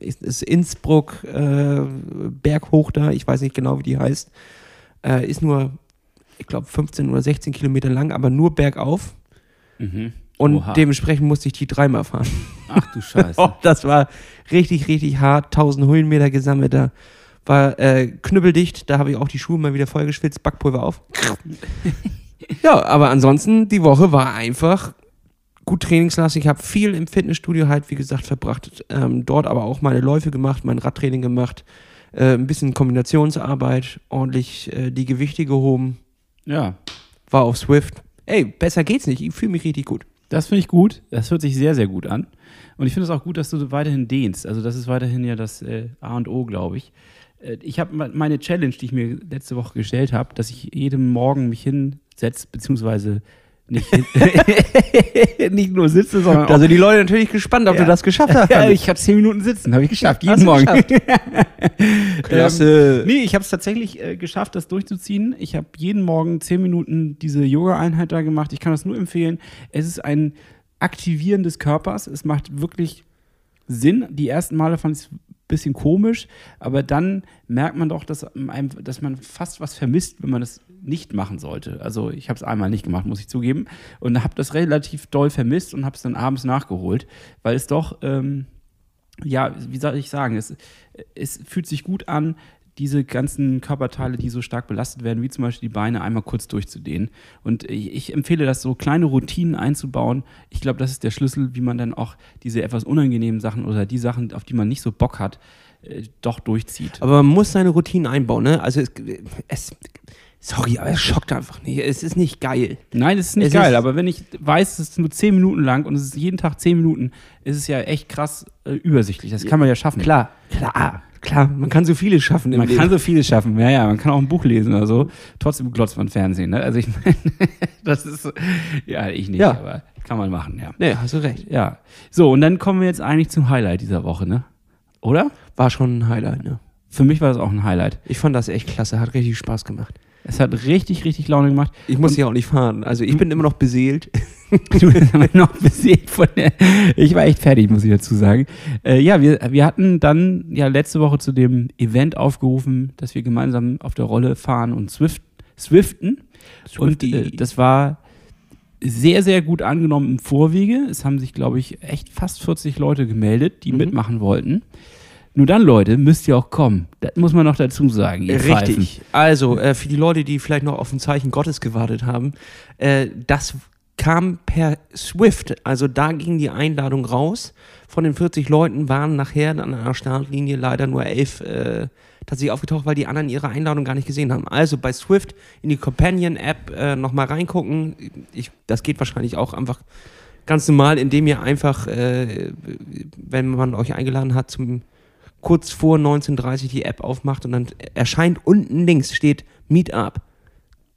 ist Innsbruck äh, berghoch da, ich weiß nicht genau, wie die heißt. Äh, ist nur, ich glaube, 15 oder 16 Kilometer lang, aber nur bergauf. Mhm. Und Oha. dementsprechend musste ich die dreimal fahren. Ach du Scheiße. (laughs) Das war richtig, richtig hart. 1000 Höhenmeter gesammelt. Da war äh, knüppeldicht. Da habe ich auch die Schuhe mal wieder vollgeschwitzt. Backpulver auf. ja, aber ansonsten, die Woche war einfach gut trainingslastig. Ich habe viel im Fitnessstudio halt, wie gesagt, verbracht. Ähm, dort aber auch meine Läufe gemacht, mein Radtraining gemacht. Äh, ein bisschen Kombinationsarbeit. Ordentlich äh, die Gewichte gehoben. ja, War auf Swift. Ey, besser geht's nicht. Ich fühle mich richtig gut. das finde ich gut. Das hört sich sehr, sehr gut an. Und ich finde es auch gut, dass du weiterhin dehnst. Also das ist weiterhin ja das äh, A und O, glaube ich. Äh, ich habe meine Challenge, die ich mir letzte Woche gestellt habe, dass ich jeden Morgen mich hinsetze, beziehungsweise nicht, (laughs) nicht nur sitze, sondern Da sind die Leute natürlich gespannt, ob Ja. du das geschafft hast. (laughs) ja, ich habe zehn Minuten sitzen, habe ich geschafft, jeden Hast Morgen. geschafft. (laughs) Klasse. Ähm, nee, ich habe es tatsächlich äh, geschafft, das durchzuziehen. Ich habe jeden Morgen zehn Minuten diese Yoga-Einheit da gemacht. Ich kann das nur empfehlen. Es ist ein Aktivieren des Körpers. Es macht wirklich Sinn. Die ersten Male fand ich es bisschen komisch, aber dann merkt man doch, dass, einem, dass man fast was vermisst, wenn man das nicht machen sollte. Also ich habe es einmal nicht gemacht, muss ich zugeben, und habe das relativ doll vermisst und habe es dann abends nachgeholt, weil es doch, ähm, ja, wie soll ich sagen, es, es fühlt sich gut an, diese ganzen Körperteile, die so stark belastet werden, wie zum Beispiel die Beine, einmal kurz durchzudehnen. Und ich, empfehle das, so kleine Routinen einzubauen. Ich glaube, das ist der Schlüssel, wie man dann auch diese etwas unangenehmen Sachen oder die Sachen, auf die man nicht so Bock hat, äh, doch durchzieht. Aber man muss seine Routinen einbauen, ne? Also es, es sorry, aber es schockt einfach nicht. Es ist nicht geil. Nein, es ist nicht Es geil, ist- aber wenn ich weiß, es ist nur 10 Minuten lang und es ist jeden Tag 10 Minuten, ist es ja echt krass äh, übersichtlich. Das kann man ja schaffen. Klar, klar, klar. Man kann so vieles schaffen Man Leben. kann so vieles schaffen, ja, ja, man kann auch ein Buch lesen oder so. Trotzdem glotzt man Fernsehen, ne? Also ich (laughs) meine, das ist, ja, ich nicht, Ja. aber kann man machen, ja. nee, hast du recht. Ja. So, und dann kommen wir jetzt eigentlich zum Highlight dieser Woche, ne? Oder? War schon ein Highlight, ne? Für mich war das auch ein Highlight. Ich fand das echt klasse, hat richtig Spaß gemacht. Es hat richtig, richtig Laune gemacht. Ich muss ja auch nicht fahren. Also ich bin immer noch beseelt. (laughs) Du bist aber noch beseelt von der. Ich war echt fertig, muss ich dazu sagen. Äh, ja, wir, wir hatten dann ja letzte Woche zu dem Event aufgerufen, dass wir gemeinsam auf der Rolle fahren und Swift, Swiften. Und Swifty. äh, das war sehr, sehr gut angenommen im Vorwege. Es haben sich, glaube ich, echt fast 40 Leute gemeldet, die Mhm. mitmachen wollten. Nur dann, Leute, müsst ihr auch kommen. Das muss man noch dazu sagen. ihr Pfeifen. Richtig. Also, äh, für die Leute, die vielleicht noch auf ein Zeichen Gottes gewartet haben, äh, das kam per Swift. Also da ging die Einladung raus. Von den 40 Leuten waren nachher an einer Startlinie leider nur elf äh, tatsächlich aufgetaucht, weil die anderen ihre Einladung gar nicht gesehen haben. Also bei Swift in die Companion-App äh, nochmal reingucken. Ich, das geht wahrscheinlich auch einfach ganz normal, indem ihr einfach, äh, wenn man euch eingeladen hat, zum kurz vor 19.30 die App aufmacht und dann erscheint unten links steht Meetup.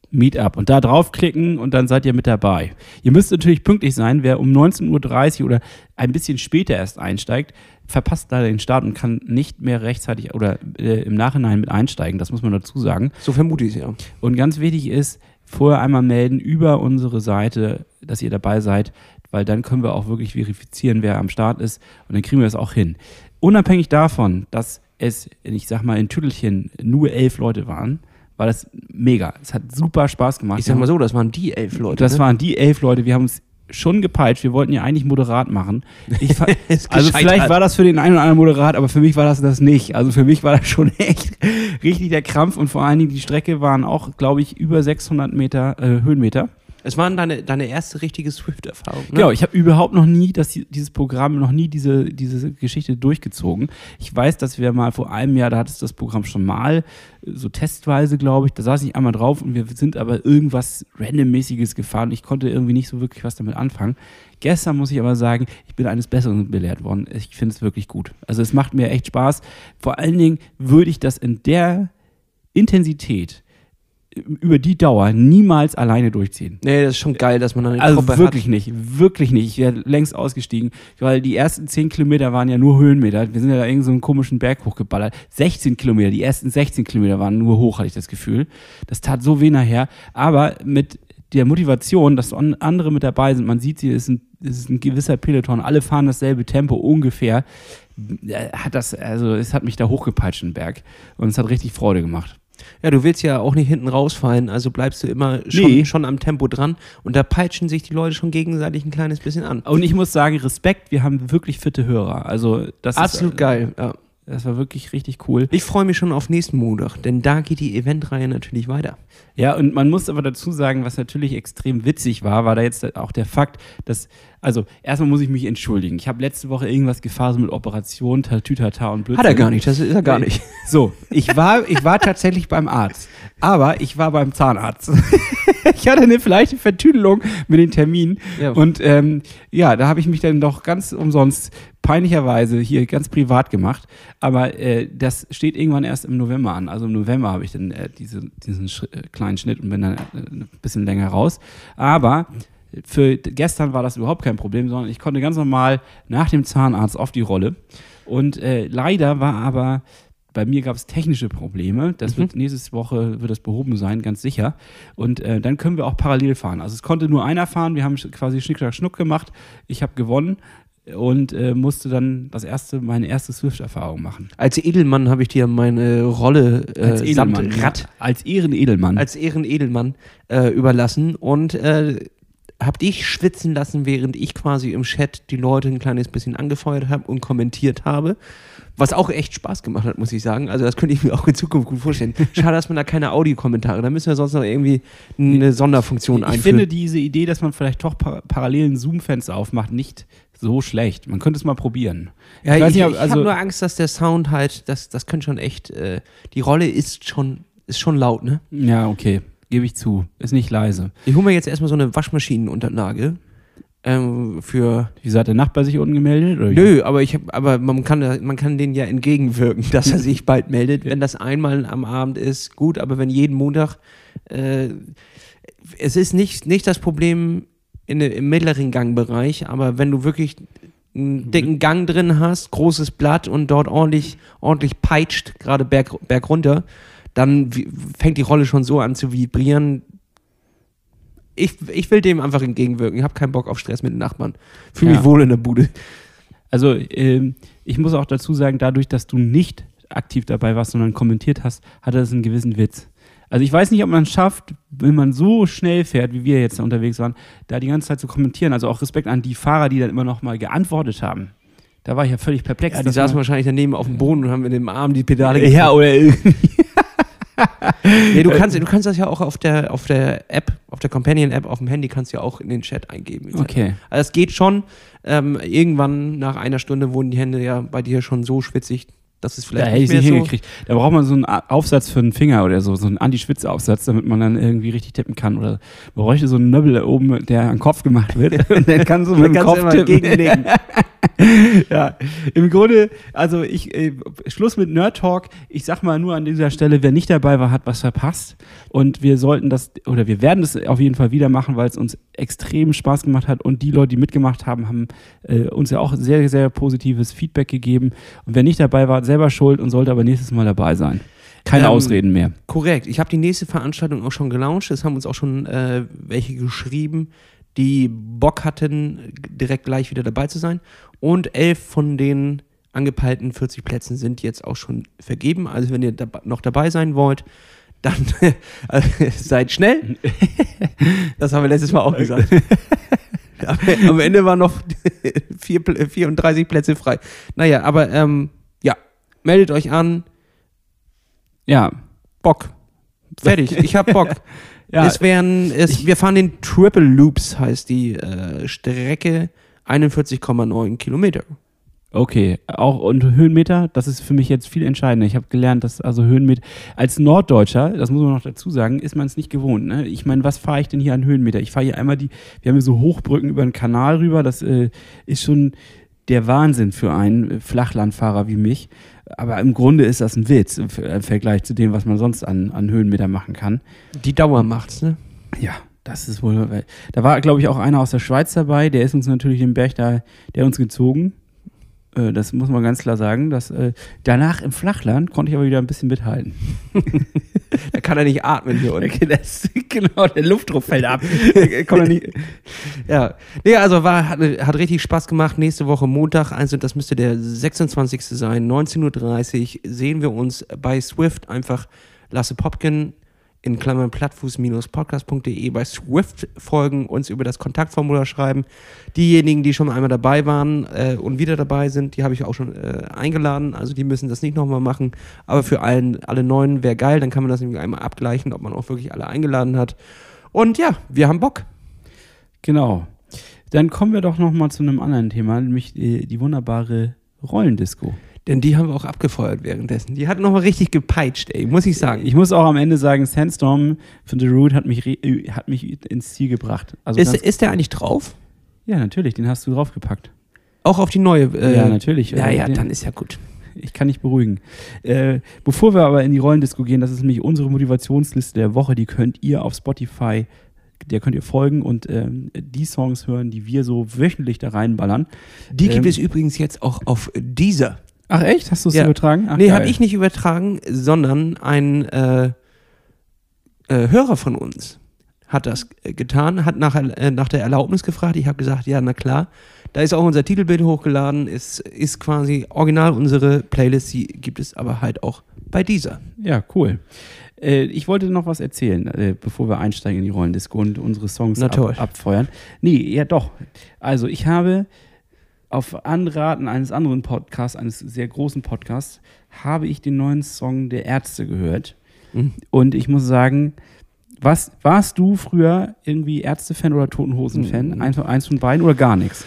Meetup und da draufklicken und dann seid ihr mit dabei. Ihr müsst natürlich pünktlich sein. Wer um 19.30 Uhr oder ein bisschen später erst einsteigt, verpasst leider den Start und kann nicht mehr rechtzeitig oder äh, im Nachhinein mit einsteigen. Das muss man dazu sagen. So vermute ich es ja. Und ganz wichtig ist, vorher einmal melden über unsere Seite, dass ihr dabei seid, weil dann können wir auch wirklich verifizieren, wer am Start ist und dann kriegen wir das auch hin. Unabhängig davon, dass es, ich sag mal, in Tüttelchen nur elf Leute waren, war das mega. Es hat super Spaß gemacht. Ich sag mal so, das waren die elf Leute. das ne? waren die elf Leute. Wir haben uns schon gepeitscht. Wir wollten ja eigentlich moderat machen. (laughs) Also vielleicht war das für den einen oder anderen moderat, aber für mich war das das nicht. Also für mich war das schon (laughs) echt richtig der Krampf und vor allen Dingen die Strecke waren auch, glaube ich, über 600 Meter äh, Höhenmeter. Es war deine, deine erste richtige Swift-Erfahrung. Ne? Genau, ich habe überhaupt noch nie das, dieses Programm, noch nie diese, diese Geschichte durchgezogen. Ich weiß, dass wir mal vor einem Jahr, da hattest du das Programm schon mal, so testweise, glaube ich, da saß ich einmal drauf und wir sind aber irgendwas randommäßiges gefahren. Ich konnte irgendwie nicht so wirklich was damit anfangen. Gestern muss ich aber sagen, ich bin eines Besseren belehrt worden. Ich finde es wirklich gut. Also es macht mir echt Spaß. Vor allen Dingen würde ich das in der Intensität über die Dauer niemals alleine durchziehen. Nee, das ist schon geil, dass man dann eine Also Gruppe wirklich hat. nicht, wirklich nicht. Ich wäre längst ausgestiegen, weil die ersten 10 Kilometer waren ja nur Höhenmeter. Wir sind ja da irgend so einen komischen Berg hochgeballert. 16 Kilometer, die ersten 16 Kilometer waren nur hoch, hatte ich das Gefühl. Das tat so weh nachher. Aber mit der Motivation, dass an- andere mit dabei sind, man sieht sie, es ist ein, ist ein gewisser Peloton, alle fahren dasselbe Tempo ungefähr, äh, hat das, also es hat mich da hochgepeitscht, den Berg. Und es hat richtig Freude gemacht. Ja, du willst ja auch nicht hinten rausfallen, also bleibst du immer schon, Nee. schon am Tempo dran und da peitschen sich die Leute schon gegenseitig ein kleines bisschen an. Und ich muss sagen, Respekt, wir haben wirklich fitte Hörer. Also das Absolut ist, geil. Ja. Das war wirklich richtig cool. Ich freue mich schon auf nächsten Montag, denn da geht die Eventreihe natürlich weiter. Ja, und man muss aber dazu sagen, was natürlich extrem witzig war, war da jetzt auch der Fakt, dass, also erstmal muss ich mich entschuldigen. Ich habe letzte Woche irgendwas gefaselt mit Operation, Tatütata und Blödsinn. Hat er gar nicht, das ist er gar nicht. (laughs) So, ich war, ich war tatsächlich beim Arzt, aber ich war beim Zahnarzt. (laughs) ich hatte eine leichte Vertüdelung mit den Terminen Ja. und ähm, ja, da habe ich mich dann doch ganz umsonst peinlicherweise hier ganz privat gemacht, aber äh, das steht irgendwann erst im November an. Also im November habe ich dann äh, diese, diesen Schri- äh, kleinen Schnitt und bin dann äh, ein bisschen länger raus. Aber für gestern war das überhaupt kein Problem, sondern ich konnte ganz normal nach dem Zahnarzt auf die Rolle. Und äh, leider war aber, bei mir gab es technische Probleme. Das wird nächste Woche wird das behoben sein, ganz sicher. Und äh, dann können wir auch parallel fahren. Also es konnte nur einer fahren. Wir haben quasi Schnick, Schnack, Schnuck gemacht. Ich habe gewonnen und äh, musste dann das erste, meine erste Swift-Erfahrung machen. Als Edelmann habe ich dir meine Rolle äh, Als Edelmann. samt Rad Als Ehrenedelmann. als Ehrenedelmann äh, überlassen und äh, hab dich schwitzen lassen, während ich quasi im Chat die Leute ein kleines bisschen angefeuert habe und kommentiert habe. Was auch echt Spaß gemacht hat, muss ich sagen. Also das könnte ich mir auch in Zukunft gut vorstellen. Schade, dass man da keine Audiokommentare. Da müssen wir sonst noch irgendwie eine Sonderfunktion ich einführen. finde diese Idee, dass man vielleicht doch par parallel ein Zoom-Fenster aufmacht, nicht so schlecht. Man könnte es mal probieren. ja, ich, ich, ob- also- habe nur Angst, dass der Sound halt, das, das könnte schon echt, äh, die Rolle ist schon, ist schon laut, ne? Ja, okay. Gebe ich zu. Ist nicht leise. Ich hole mir jetzt erstmal so eine Waschmaschinenunterlage ähm, für Wieso hat der Nachbar sich unten gemeldet? Oder? Nö, aber ich hab, aber man kann, man kann den ja entgegenwirken, (laughs) dass er sich bald meldet. Wenn das einmal am Abend ist, gut, aber wenn jeden Montag, äh, es ist nicht, nicht das Problem in, im mittleren Gangbereich, aber wenn du wirklich einen dicken Gang drin hast, großes Blatt und dort ordentlich, ordentlich peitscht, gerade berg, berg runter, dann fängt die Rolle schon so an zu vibrieren. Ich, ich will dem einfach entgegenwirken. Ich habe keinen Bock auf Stress mit den Nachbarn. Fühle mich Ja. wohl in der Bude. Also, ähm, ich muss auch dazu sagen, dadurch, dass du nicht aktiv dabei warst, sondern kommentiert hast, hatte das einen gewissen Witz. Also ich weiß nicht, ob man es schafft, wenn man so schnell fährt, wie wir jetzt unterwegs waren, da die ganze Zeit zu kommentieren. Also auch Respekt an die Fahrer, die dann immer noch mal geantwortet haben. Da war ich ja völlig perplex. Ja, die saßen wahrscheinlich daneben auf dem Boden und haben mit dem Arm die Pedale ja, oder (laughs) (laughs) Nee, du kannst, du kannst das ja auch auf der, auf der App, auf der Companion-App auf dem Handy kannst du ja auch in den Chat eingeben. Okay. Also es geht schon. Ähm, irgendwann nach einer Stunde wurden die Hände ja bei dir schon so schwitzig, dass es Da vielleicht hätte ich nicht nicht mehr so... hingekriegt. Da braucht man so einen Aufsatz für einen Finger oder so, so einen Anti-Schwitz-Aufsatz, damit man dann irgendwie richtig tippen kann. Oder man bräuchte so einen Nöbbel da oben, der an den Kopf gemacht wird. (laughs) Und dann kannst du mit dem Kopf tippen. (laughs) (laughs) ja, im Grunde, also ich, äh, Schluss mit Nerd Talk. Ich sag mal nur an dieser Stelle, wer nicht dabei war, hat was verpasst. Und wir sollten das, oder wir werden das auf jeden Fall wieder machen, weil es uns extrem Spaß gemacht hat. Und die Leute, die mitgemacht haben, haben äh, uns ja auch sehr, sehr positives Feedback gegeben. Und wer nicht dabei war, hat selber schuld und sollte aber nächstes Mal dabei sein. Keine Ähm, Ausreden mehr. Korrekt. Ich habe die nächste Veranstaltung auch schon gelauncht. Es haben uns auch schon äh, welche geschrieben, die Bock hatten, direkt gleich wieder dabei zu sein. Und elf von den angepeilten 40 Plätzen sind jetzt auch schon vergeben. Also wenn ihr noch dabei sein wollt, dann äh, (laughs) seid schnell. (laughs) Das haben wir letztes Mal auch gesagt. (laughs) Am- Ende waren noch vier, Pl- 34 Plätze frei. Naja, aber ähm, ja, meldet euch an. Ja. Bock. Fertig. Ich hab Bock. Ja. Es wären, es, wir fahren den Triple Loops, heißt die äh, Strecke, 41,9 Kilometer. Okay, auch und Höhenmeter, das ist für mich jetzt viel entscheidender. Ich habe gelernt, dass also Höhenmeter als Norddeutscher, das muss man noch dazu sagen, ist man es nicht gewohnt. Ne? Ich meine, was fahre ich denn hier an Höhenmeter? Ich fahre hier einmal die, wir haben hier so Hochbrücken über den Kanal rüber, das äh, ist schon der Wahnsinn für einen Flachlandfahrer wie mich. Aber im Grunde ist das ein Witz im, Ver- im Vergleich zu dem, was man sonst an, an Höhenmeter machen kann. Die Dauer macht's, ne? Ja, das ist wohl. Da war, glaube ich, auch einer aus der Schweiz dabei, der ist uns natürlich den Berg da, der uns gezogen. Äh, Das muss man ganz klar sagen. Dass, äh, danach im Flachland konnte ich aber wieder ein bisschen mithalten. (laughs) (laughs) Da kann er nicht atmen hier unten. (laughs) Das, genau, der Luftdruck fällt ab. (laughs) Kommt er nicht. Ja, nee, also war, hat, hat richtig Spaß gemacht. Nächste Woche Montag, also das müsste der 26. sein, 19.30 Uhr, sehen wir uns bei Swift. Einfach Lasse Popkin in Klammern plattfuß-podcast.de bei Swift folgen, uns über das Kontaktformular schreiben. Diejenigen, die schon einmal dabei waren äh, und wieder dabei sind, die habe ich auch schon äh, eingeladen. Also die müssen das nicht nochmal machen. Aber für allen, alle Neuen wäre geil, dann kann man das nämlich einmal abgleichen, ob man auch wirklich alle eingeladen hat. Und ja, wir haben Bock. Genau. Dann kommen wir doch noch mal zu einem anderen Thema, nämlich die, die wunderbare Rollendisco. Denn die haben wir auch abgefeuert währenddessen. Die hat nochmal richtig gepeitscht, ey, muss ich sagen. Ich muss auch am Ende sagen, Sandstorm von The Root hat mich, äh, hat mich ins Ziel gebracht. Also ist, ist der eigentlich drauf? ja, natürlich, den hast du draufgepackt. Auch auf die neue? Äh, Ja, natürlich. Ja, ja, den- dann ist ja gut. Ich kann dich beruhigen. Äh, bevor wir aber in die Rollendisco gehen, das ist nämlich unsere Motivationsliste der Woche. Die könnt ihr auf Spotify, der könnt ihr folgen und ähm, die Songs hören, die wir so wöchentlich da reinballern. Die gibt Ähm, es übrigens jetzt auch auf dieser. Ach echt? Hast du es Ja. übertragen? Ach, nee, habe ich nicht übertragen, sondern ein äh, äh, Hörer von uns hat das getan, hat nach, äh, nach der Erlaubnis gefragt. Ich habe gesagt, ja, na klar. Da ist auch unser Titelbild hochgeladen. Es ist quasi original unsere Playlist. Die gibt es aber halt auch bei dieser. Ja, cool. Äh, ich wollte noch was erzählen, äh, bevor wir einsteigen in die Rollendisco und unsere Songs ab, abfeuern. Nee, ja doch. Also ich habe auf Anraten eines anderen Podcasts, eines sehr großen Podcasts, habe ich den neuen Song der Ärzte gehört. Mhm. Und ich muss sagen, was, warst du früher irgendwie Ärzte-Fan oder Totenhosen-Fan? Mhm. Eins, eins von beiden oder gar nichts?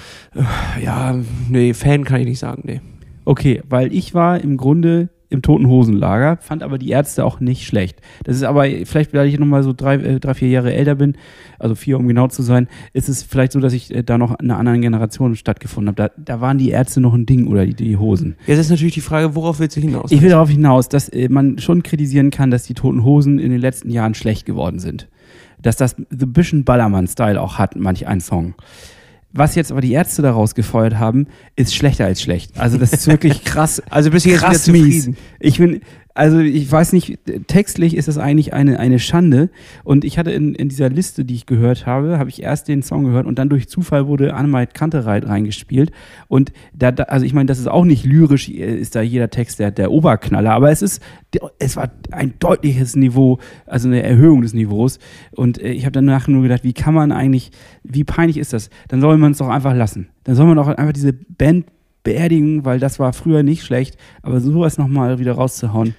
Ja, nee, Fan kann ich nicht sagen, nee. Okay, weil ich war im Grunde im Toten Hosenlager, fand aber die Ärzte auch nicht schlecht. Das ist aber, vielleicht, weil ich nochmal so drei, äh, drei, vier Jahre älter bin, also vier, um genau zu sein, ist es vielleicht so, dass ich äh, da noch in einer anderen Generation stattgefunden habe. Da, da waren die Ärzte noch ein Ding oder die, die Hosen. Jetzt ist natürlich die Frage, worauf willst du hinaus? Ich will darauf hinaus, dass äh, man schon kritisieren kann, dass die Toten Hosen in den letzten Jahren schlecht geworden sind. Dass das The bisschen Ballermann-Style auch hat, manch ein Song. Was jetzt aber die Ärzte daraus gefeuert haben, ist schlechter als schlecht. Also das ist wirklich (laughs) krass. Also bist du jetzt krass wieder mies. zufrieden? Ich bin, also ich weiß nicht, textlich ist das eigentlich eine, eine Schande. Und ich hatte in, in dieser Liste, die ich gehört habe, habe ich erst den Song gehört und dann durch Zufall wurde Annemait Kantereit reingespielt. Und da, da also ich meine, das ist auch nicht lyrisch, äh, ist da jeder Text der, der Oberknaller, aber es ist, es war ein deutliches Niveau, also eine Erhöhung des Niveaus. Und äh, ich habe danach nur gedacht, wie kann man eigentlich, wie peinlich ist das? Dann soll man es doch einfach lassen. Dann soll man doch einfach diese Band beerdigen, weil das war früher nicht schlecht, aber sowas nochmal wieder rauszuhauen.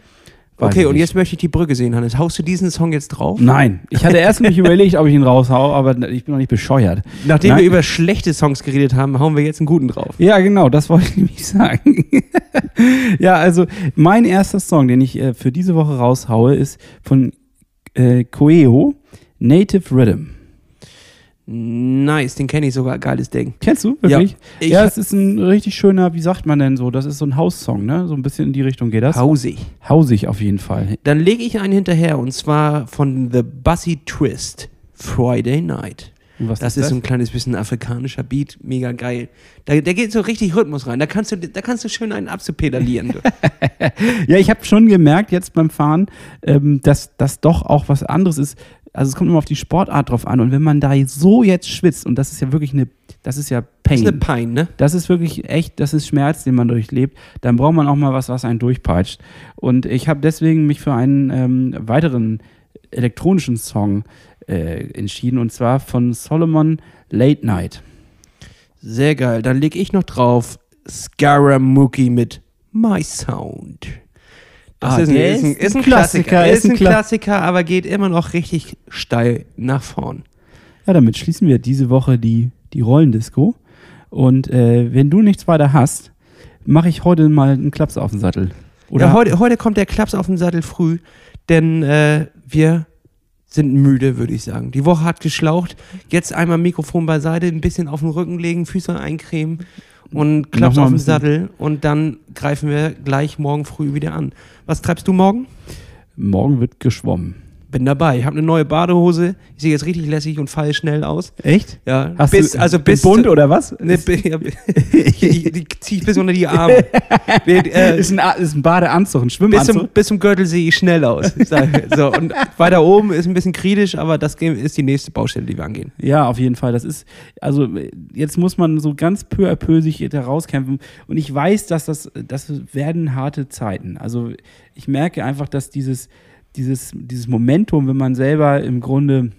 Okay, und nicht. jetzt möchte ich die Brücke sehen, Hannes. Haust du diesen Song jetzt drauf? Nein, ich hatte erst mich (laughs) überlegt, ob ich ihn raushau, aber ich bin noch nicht bescheuert. Nachdem Nein. wir über schlechte Songs geredet haben, hauen wir jetzt einen guten drauf. Ja, genau, das wollte ich nämlich sagen. (laughs) ja, also mein erster Song, den ich äh, für diese Woche raushaue, ist von äh, Coeo, Native Rhythm. Nice, den kenne ich sogar. Geiles Ding. Kennst du wirklich? Ich ja, hab- es ist ein richtig schöner, wie sagt man denn so? Das ist so ein Haussong, ne? So ein bisschen in die Richtung geht das. Hausig. Hausig auf jeden Fall. Dann lege ich einen hinterher und zwar von The Bussy Twist. Friday Night. Was Das ist so ein kleines bisschen afrikanischer Beat, mega geil. Da, der geht so richtig Rhythmus rein. Da kannst du, da kannst du schön einen abzupedalieren. (laughs) Ja, ich habe schon gemerkt jetzt beim Fahren, ähm, dass das doch auch was anderes ist. Also es kommt immer auf die Sportart drauf an. Und wenn man da so jetzt schwitzt, und das ist ja wirklich eine, das ist ja Pain. Das ist eine Pein, ne? Das ist wirklich echt, das ist Schmerz, den man durchlebt. Dann braucht man auch mal was, was einen durchpeitscht. Und ich habe deswegen mich für einen ähm, weiteren elektronischen Song äh, entschieden und zwar von Solomon Late Night. Sehr geil. Dann leg ich noch drauf Scaramucci mit My Sound. Das Ah, ist, ein, ist, ein, ist ein Klassiker. Klassiker, Ist ein ein Kla- Klassiker, aber geht immer noch richtig steil nach vorn. Ja, damit schließen wir diese Woche die, die Rollendisco. Und äh, wenn du nichts weiter hast, mache ich heute mal einen Klaps auf den Sattel. Oder ja, heute, heute kommt der Klaps auf den Sattel früh, denn äh, wir sind müde, würde ich sagen. Die Woche hat geschlaucht. Jetzt einmal Mikrofon beiseite, ein bisschen auf den Rücken legen, Füße eincremen und Nochmal auf den Sattel und dann greifen wir gleich morgen früh wieder an. Was treibst du morgen? morgen wird geschwommen. Bin dabei. Ich habe eine neue Badehose. Ich sehe jetzt richtig lässig und falle schnell aus. Echt? Ja, Hast bis, du also bis Bund oder was? Ne, ja, (laughs) die ziehe ich bis unter die Arme. (laughs) Äh, ist, ein, ist ein Badeanzug, ein bis, Schwimmanzug. zum, bis zum Gürtel sehe ich schnell aus. Ich so, und weiter oben ist ein bisschen kritisch, aber das ist die nächste Baustelle, die wir angehen. Ja, auf jeden Fall. Das ist, also jetzt muss man so ganz peu à peu sich da rauskämpfen. Und ich weiß, dass das, das werden harte Zeiten. Also ich merke einfach, dass dieses, dieses, dieses Momentum, wenn man selber im Grunde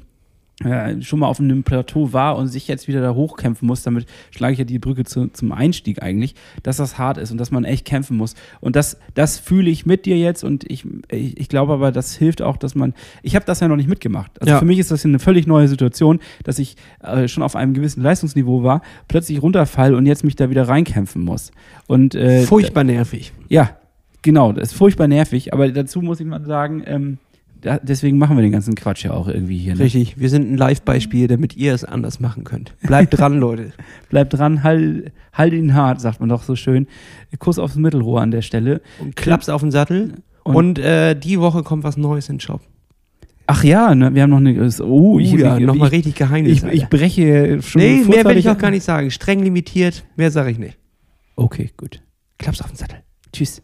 äh, schon mal auf einem Plateau war und sich jetzt wieder da hochkämpfen muss, damit schlage ich ja die Brücke zu, zum Einstieg eigentlich, dass das hart ist und dass man echt kämpfen muss. Und das, das fühle ich mit dir jetzt und ich, ich, ich glaube aber, das hilft auch, dass man, ich habe das ja noch nicht mitgemacht. Also Ja. für mich ist das eine völlig neue Situation, dass ich äh, schon auf einem gewissen Leistungsniveau war, plötzlich runterfall und jetzt mich da wieder reinkämpfen muss. Und äh, Furchtbar nervig. ja, genau, das ist furchtbar nervig, aber dazu muss ich mal sagen, ähm, da, deswegen machen wir den ganzen Quatsch ja auch irgendwie hier. Ne? Richtig. Wir sind ein Live-Beispiel, damit ihr es anders machen könnt. Bleibt dran, Leute. (laughs) Bleibt dran, halt, halt ihn hart, sagt man doch so schön. Kuss aufs Mittelrohr an der Stelle. Und Klaps auf den Sattel. Und- Und, äh, die Woche kommt was Neues in den Shop. Ach ja, ne, wir haben noch eine. Oh, ich, uh, ja, ich, nochmal ich, richtig Geheimnis. ich, ich breche schon. nee, mehr will ich auch gar nicht sagen. Streng limitiert, mehr sage ich nicht. Okay, gut. Klaps auf den Sattel. Tschüss.